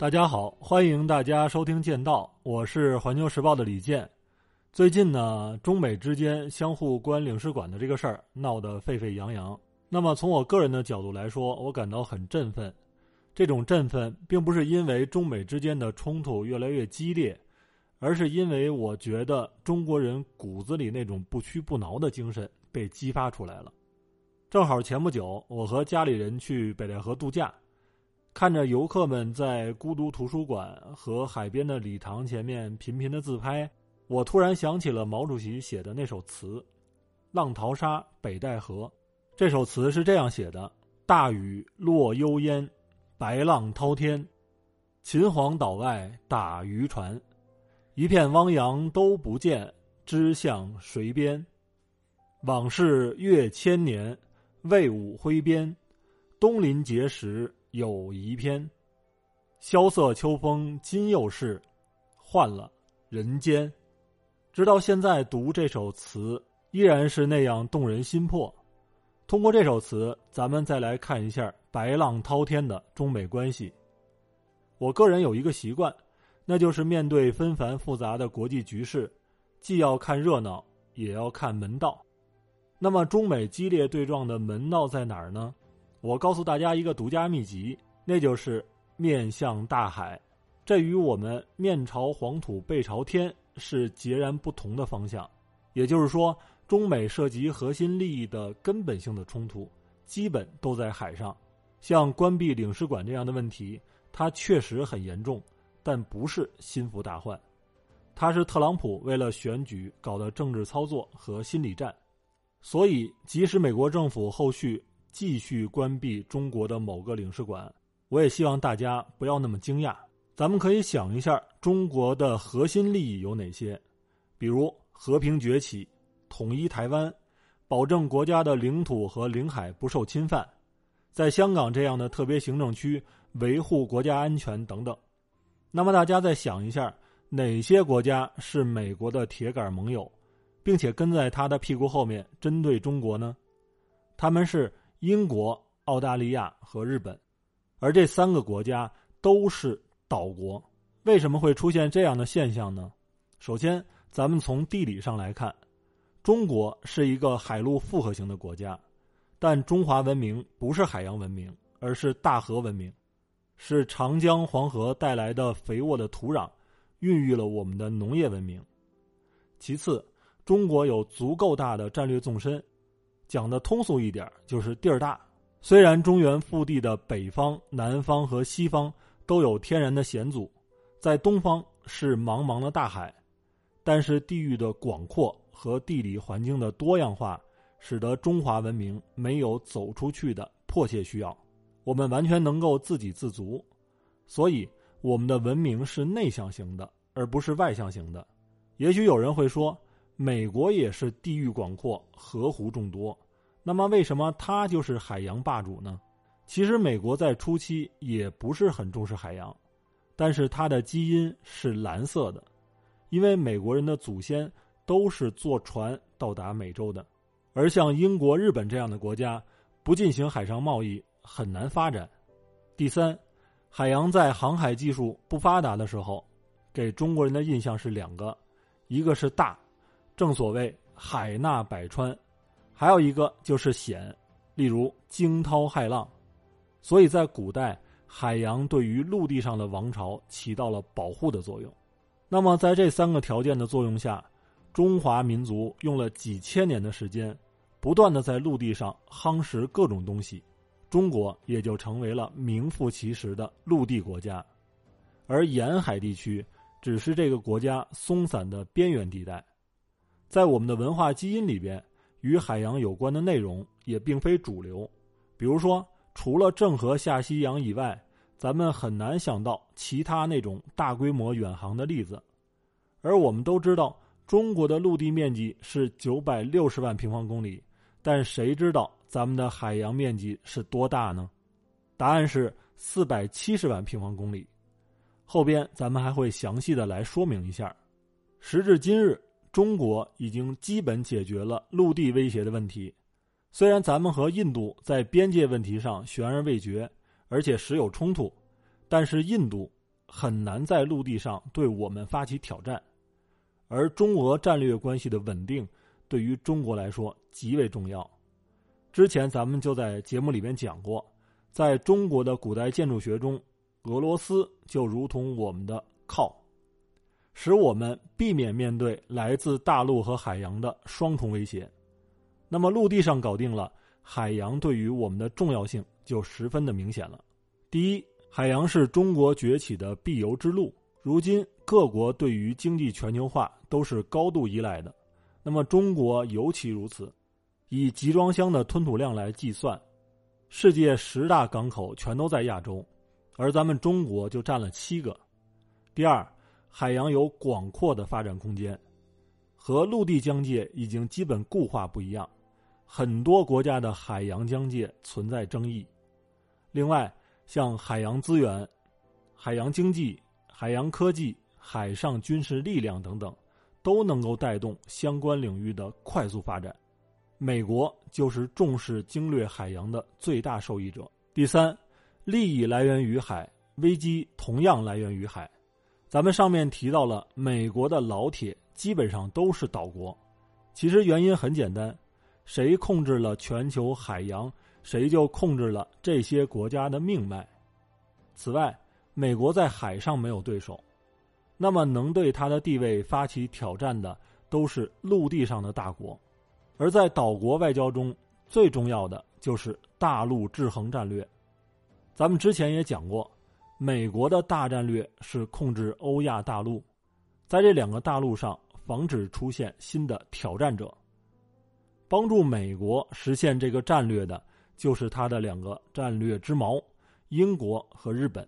大家好，欢迎大家收听《剑道》，我是环球时报的李健。最近呢，中美之间相互关领事馆的这个事儿闹得沸沸扬扬。那么从我个人的角度来说，我感到很振奋。这种振奋并不是因为中美之间的冲突越来越激烈，而是因为我觉得中国人骨子里那种不屈不挠的精神被激发出来了。正好前不久，我和家里人去北戴河度假。看着游客们在孤独图书馆和海边的礼堂前面频频的自拍，我突然想起了毛主席写的那首词《浪淘沙北戴河》。这首词是这样写的：“大雨落幽烟，白浪滔天，秦皇岛外打渔船，一片汪洋都不见，知向谁边？往事越千年，魏武挥鞭，东临碣石。”有一篇，萧瑟秋风今又是，换了人间。直到现在读这首词，依然是那样动人心魄。通过这首词，咱们再来看一下白浪滔天的中美关系。我个人有一个习惯，那就是面对纷繁复杂的国际局势，既要看热闹，也要看门道。那么，中美激烈对撞的门道在哪儿呢？我告诉大家一个独家秘籍，那就是面向大海。这与我们面朝黄土背朝天是截然不同的方向。也就是说，中美涉及核心利益的根本性的冲突，基本都在海上。像关闭领事馆这样的问题，它确实很严重，但不是心腹大患。它是特朗普为了选举搞的政治操作和心理战。所以，即使美国政府后续，继续关闭中国的某个领事馆，我也希望大家不要那么惊讶。咱们可以想一下，中国的核心利益有哪些？比如和平崛起、统一台湾、保证国家的领土和领海不受侵犯，在香港这样的特别行政区维护国家安全等等。那么大家再想一下，哪些国家是美国的铁杆盟友，并且跟在他的屁股后面针对中国呢？他们是。英国、澳大利亚和日本，而这三个国家都是岛国。为什么会出现这样的现象呢？首先，咱们从地理上来看，中国是一个海陆复合型的国家，但中华文明不是海洋文明，而是大河文明，是长江、黄河带来的肥沃的土壤，孕育了我们的农业文明。其次，中国有足够大的战略纵深。讲的通俗一点，就是地儿大。虽然中原腹地的北方、南方和西方都有天然的险阻，在东方是茫茫的大海，但是地域的广阔和地理环境的多样化，使得中华文明没有走出去的迫切需要。我们完全能够自给自足，所以我们的文明是内向型的，而不是外向型的。也许有人会说。美国也是地域广阔、河湖众多，那么为什么它就是海洋霸主呢？其实美国在初期也不是很重视海洋，但是它的基因是蓝色的，因为美国人的祖先都是坐船到达美洲的，而像英国、日本这样的国家不进行海上贸易很难发展。第三，海洋在航海技术不发达的时候，给中国人的印象是两个，一个是大。正所谓海纳百川，还有一个就是险，例如惊涛骇浪。所以在古代，海洋对于陆地上的王朝起到了保护的作用。那么在这三个条件的作用下，中华民族用了几千年的时间，不断的在陆地上夯实各种东西，中国也就成为了名副其实的陆地国家，而沿海地区只是这个国家松散的边缘地带。在我们的文化基因里边，与海洋有关的内容也并非主流。比如说，除了郑和下西洋以外，咱们很难想到其他那种大规模远航的例子。而我们都知道，中国的陆地面积是九百六十万平方公里，但谁知道咱们的海洋面积是多大呢？答案是四百七十万平方公里。后边咱们还会详细的来说明一下。时至今日。中国已经基本解决了陆地威胁的问题，虽然咱们和印度在边界问题上悬而未决，而且时有冲突，但是印度很难在陆地上对我们发起挑战，而中俄战略关系的稳定对于中国来说极为重要。之前咱们就在节目里面讲过，在中国的古代建筑学中，俄罗斯就如同我们的靠，使我们避免面对来自大陆和海洋的双重威胁。那么陆地上搞定了，海洋对于我们的重要性就十分的明显了。第一，海洋是中国崛起的必由之路。如今各国对于经济全球化都是高度依赖的，那么中国尤其如此。以集装箱的吞吐量来计算，世界十大港口全都在亚洲，而咱们中国就占了七个。第二，海洋有广阔的发展空间，和陆地疆界已经基本固化不一样，很多国家的海洋疆界存在争议。另外，像海洋资源、海洋经济、海洋科技、海上军事力量等等，都能够带动相关领域的快速发展。美国就是重视经略海洋的最大受益者。第三，利益来源于海，危机同样来源于海。咱们上面提到了美国的老铁基本上都是岛国，其实原因很简单，谁控制了全球海洋，谁就控制了这些国家的命脉。此外，美国在海上没有对手，那么能对他的地位发起挑战的都是陆地上的大国。而在岛国外交中，最重要的就是大陆制衡战略。咱们之前也讲过，美国的大战略是控制欧亚大陆，在这两个大陆上防止出现新的挑战者。帮助美国实现这个战略的，就是他的两个战略之矛——英国和日本。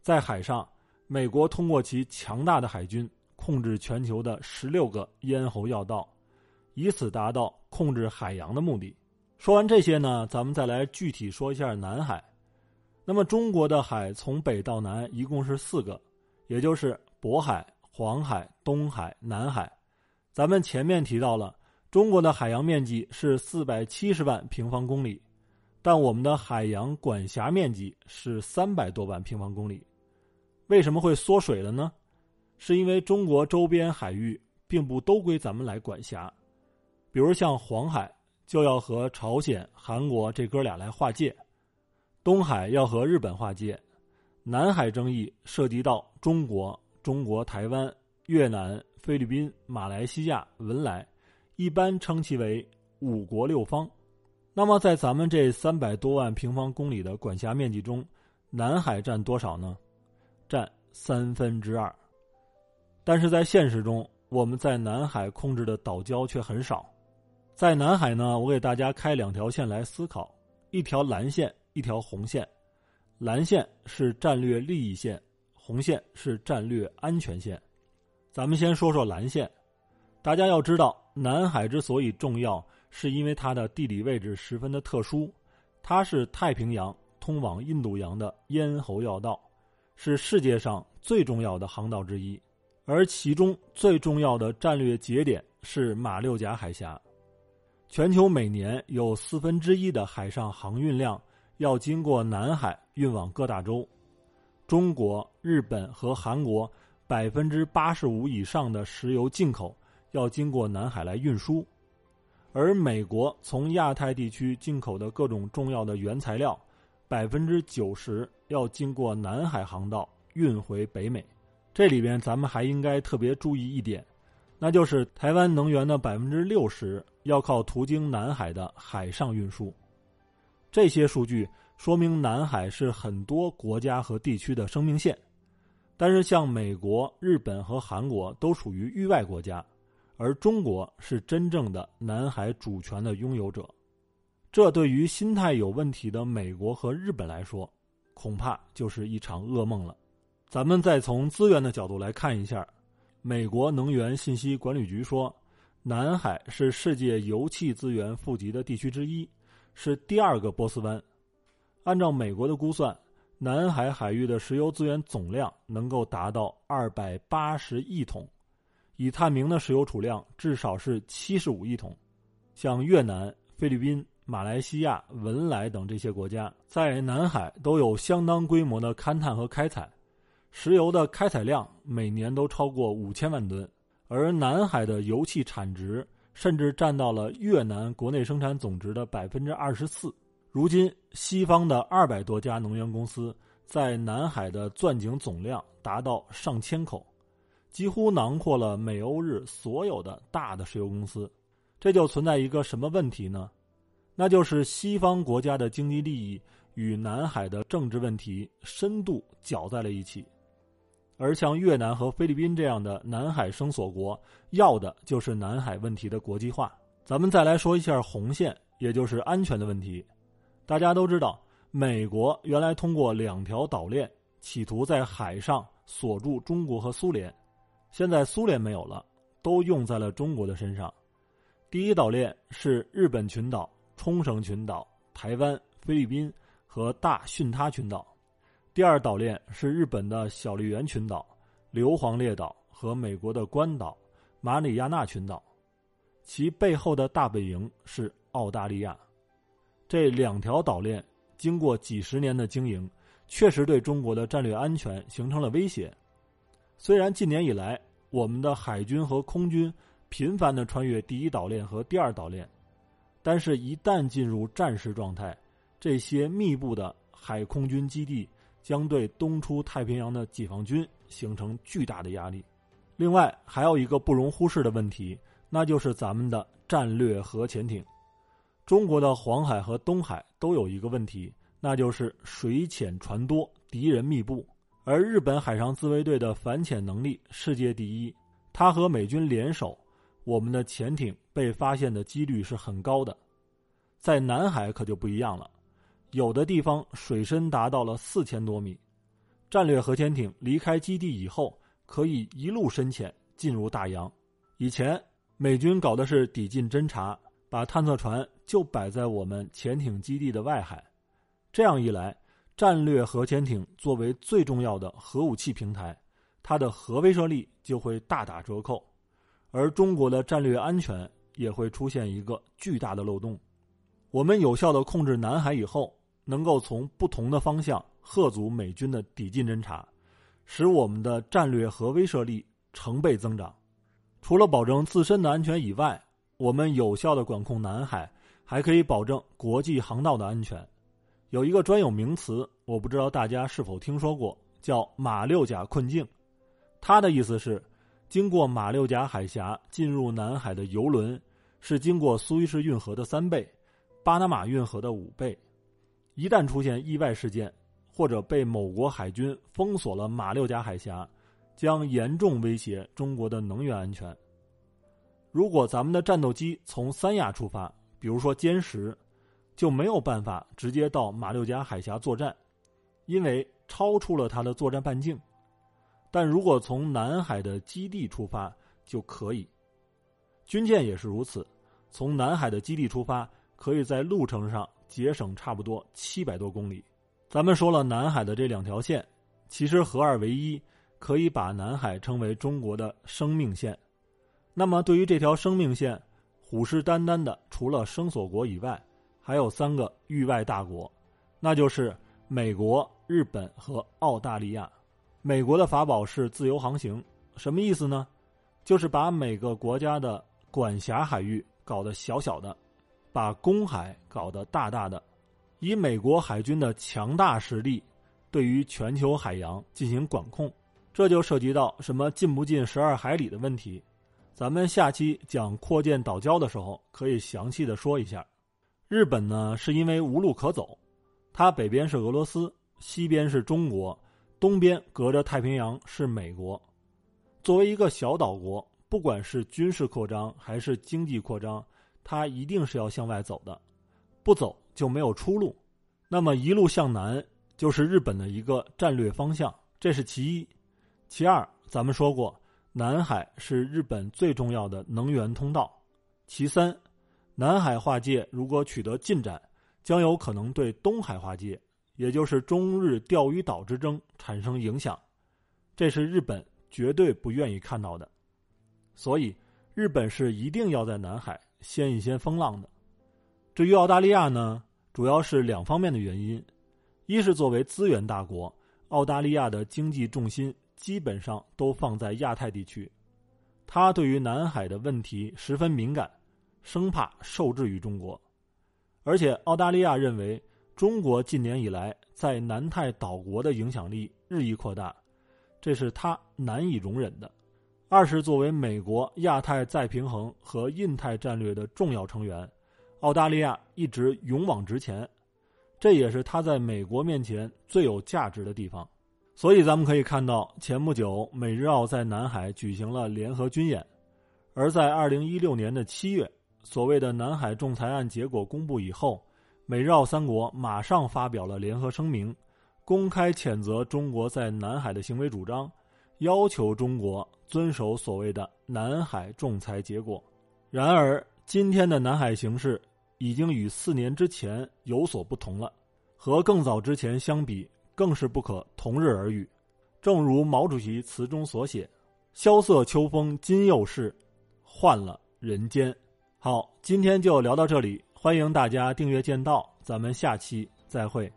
在海上，美国通过其强大的海军，控制全球的十六个咽喉要道。以此达到控制海洋的目的。说完这些呢，咱们再来具体说一下南海。那么中国的海从北到南一共是四个，也就是渤海、黄海、东海、南海。咱们前面提到了，中国的海洋面积是四百七十万平方公里，但我们的海洋管辖面积是三百多万平方公里。为什么会缩水了呢？是因为中国周边海域并不都归咱们来管辖。比如像黄海就要和朝鲜、韩国这哥俩来划界，东海要和日本划界，南海争议涉及到中国、中国台湾、越南、菲律宾、马来西亚、文莱，一般称其为五国六方。那么在咱们这三百多万平方公里的管辖面积中，南海占多少呢？占三分之二。但是在现实中，我们在南海控制的岛礁却很少。在南海呢，我给大家开两条线来思考：一条蓝线，一条红线。蓝线是战略利益线，红线是战略安全线。咱们先说说蓝线。大家要知道，南海之所以重要，是因为它的地理位置十分的特殊。它是太平洋通往印度洋的咽喉要道，是世界上最重要的航道之一。而其中最重要的战略节点是马六甲海峡。全球每年有四分之一的海上航运量要经过南海运往各大洲，中国、日本和韩国百分之八十五以上的石油进口要经过南海来运输，而美国从亚太地区进口的各种重要的原材料，百分之九十要经过南海航道运回北美。这里边咱们还应该特别注意一点。那就是台湾能源的百分之六十要靠途经南海的海上运输，这些数据说明南海是很多国家和地区的生命线。但是，像美国、日本和韩国都属于域外国家，而中国是真正的南海主权的拥有者。这对于心态有问题的美国和日本来说，恐怕就是一场噩梦了。咱们再从资源的角度来看一下。美国能源信息管理局说，南海是世界油气资源富集的地区之一，是第二个波斯湾。按照美国的估算，南海海域的石油资源总量能够达到二百八十亿桶，已探明的石油储量至少是七十五亿桶。像越南、菲律宾、马来西亚、文莱等这些国家，在南海都有相当规模的勘探和开采。石油的开采量每年都超过五千万吨，而南海的油气产值甚至占到了越南国内生产总值的百分之二十四。如今，西方的二百多家能源公司在南海的钻井总量达到上千口，几乎囊括了美欧日所有的大的石油公司。这就存在一个什么问题呢？那就是西方国家的经济利益与南海的政治问题深度搅在了一起，而像越南和菲律宾这样的南海声索国，要的就是南海问题的国际化。咱们再来说一下红线，也就是安全的问题。大家都知道，美国原来通过两条岛链，企图在海上锁住中国和苏联。现在苏联没有了，都用在了中国的身上。第一岛链是日本群岛、冲绳群岛、台湾、菲律宾和大巽他群岛；第二岛链是日本的小笠原群岛、硫磺列岛和美国的关岛、马里亚纳群岛。其背后的大本营是澳大利亚。这两条岛链经过几十年的经营，确实对中国的战略安全形成了威胁。虽然近年以来，我们的海军和空军频繁的穿越第一岛链和第二岛链，但是，一旦进入战时状态，这些密布的海空军基地将对东出太平洋的解放军形成巨大的压力。另外，还有一个不容忽视的问题，那就是咱们的战略核潜艇。中国的黄海和东海都有一个问题，那就是水浅船多，敌人密布。而日本海上自卫队的反潜能力世界第一，他和美军联手，我们的潜艇被发现的几率是很高的。在南海可就不一样了，有的地方水深达到了四千多米，战略核潜艇离开基地以后，可以一路深潜进入大洋。以前美军搞的是抵近侦察。把探测船就摆在我们潜艇基地的外海，这样一来，战略核潜艇作为最重要的核武器平台，它的核威慑力就会大打折扣，而中国的战略安全也会出现一个巨大的漏洞。我们有效的控制南海以后，能够从不同的方向吓阻美军的抵近侦察，使我们的战略核威慑力成倍增长。除了保证自身的安全以外，我们有效的管控南海，还可以保证国际航道的安全。有一个专有名词，我不知道大家是否听说过，叫“马六甲困境”。它的意思是，经过马六甲海峡进入南海的游轮，是经过苏伊士运河的三倍，巴拿马运河的五倍。一旦出现意外事件，或者被某国海军封锁了马六甲海峡，将严重威胁中国的能源安全。如果咱们的战斗机从三亚出发，比如说歼十，就没有办法直接到马六甲海峡作战，因为超出了它的作战半径。但如果从南海的基地出发就可以，军舰也是如此，从南海的基地出发，可以在路程上节省差不多七百多公里。咱们说了南海的这两条线，其实合二为一，可以把南海称为中国的生命线。那么，对于这条生命线，虎视眈眈的除了生索国以外，还有三个域外大国，那就是美国、日本和澳大利亚。美国的法宝是自由航行，什么意思呢？就是把每个国家的管辖海域搞得小小的，把公海搞得大大的，以美国海军的强大实力，对于全球海洋进行管控。这就涉及到什么进不进十二海里的问题。咱们下期讲扩建岛礁的时候，可以详细的说一下。日本呢，是因为无路可走，它北边是俄罗斯，西边是中国，东边隔着太平洋是美国。作为一个小岛国，不管是军事扩张还是经济扩张，它一定是要向外走的，不走就没有出路。那么一路向南就是日本的一个战略方向，这是其一。其二，咱们说过。南海是日本最重要的能源通道。其三，南海划界如果取得进展，将有可能对东海划界，也就是中日钓鱼岛之争产生影响，这是日本绝对不愿意看到的。所以，日本是一定要在南海掀一掀风浪的。至于澳大利亚呢，主要是两方面的原因：一是作为资源大国，澳大利亚的经济重心基本上都放在亚太地区，他对于南海的问题十分敏感，生怕受制于中国。而且，澳大利亚认为中国近年以来在南太岛国的影响力日益扩大，这是他难以容忍的。二是作为美国亚太再平衡和印太战略的重要成员，澳大利亚一直勇往直前。这也是他在美国面前最有价值的地方，所以咱们可以看到，前不久美日澳在南海举行了联合军演，而在二零一六年的七月，所谓的南海仲裁案结果公布以后，美日澳三国马上发表了联合声明，公开谴责中国在南海的行为主张，要求中国遵守所谓的南海仲裁结果。然而，今天的南海形势。已经与四年之前有所不同了，和更早之前相比，更是不可同日而语。正如毛主席词中所写：“萧瑟秋风今又是，换了人间。”好，今天就聊到这里，欢迎大家订阅剑道，咱们下期再会。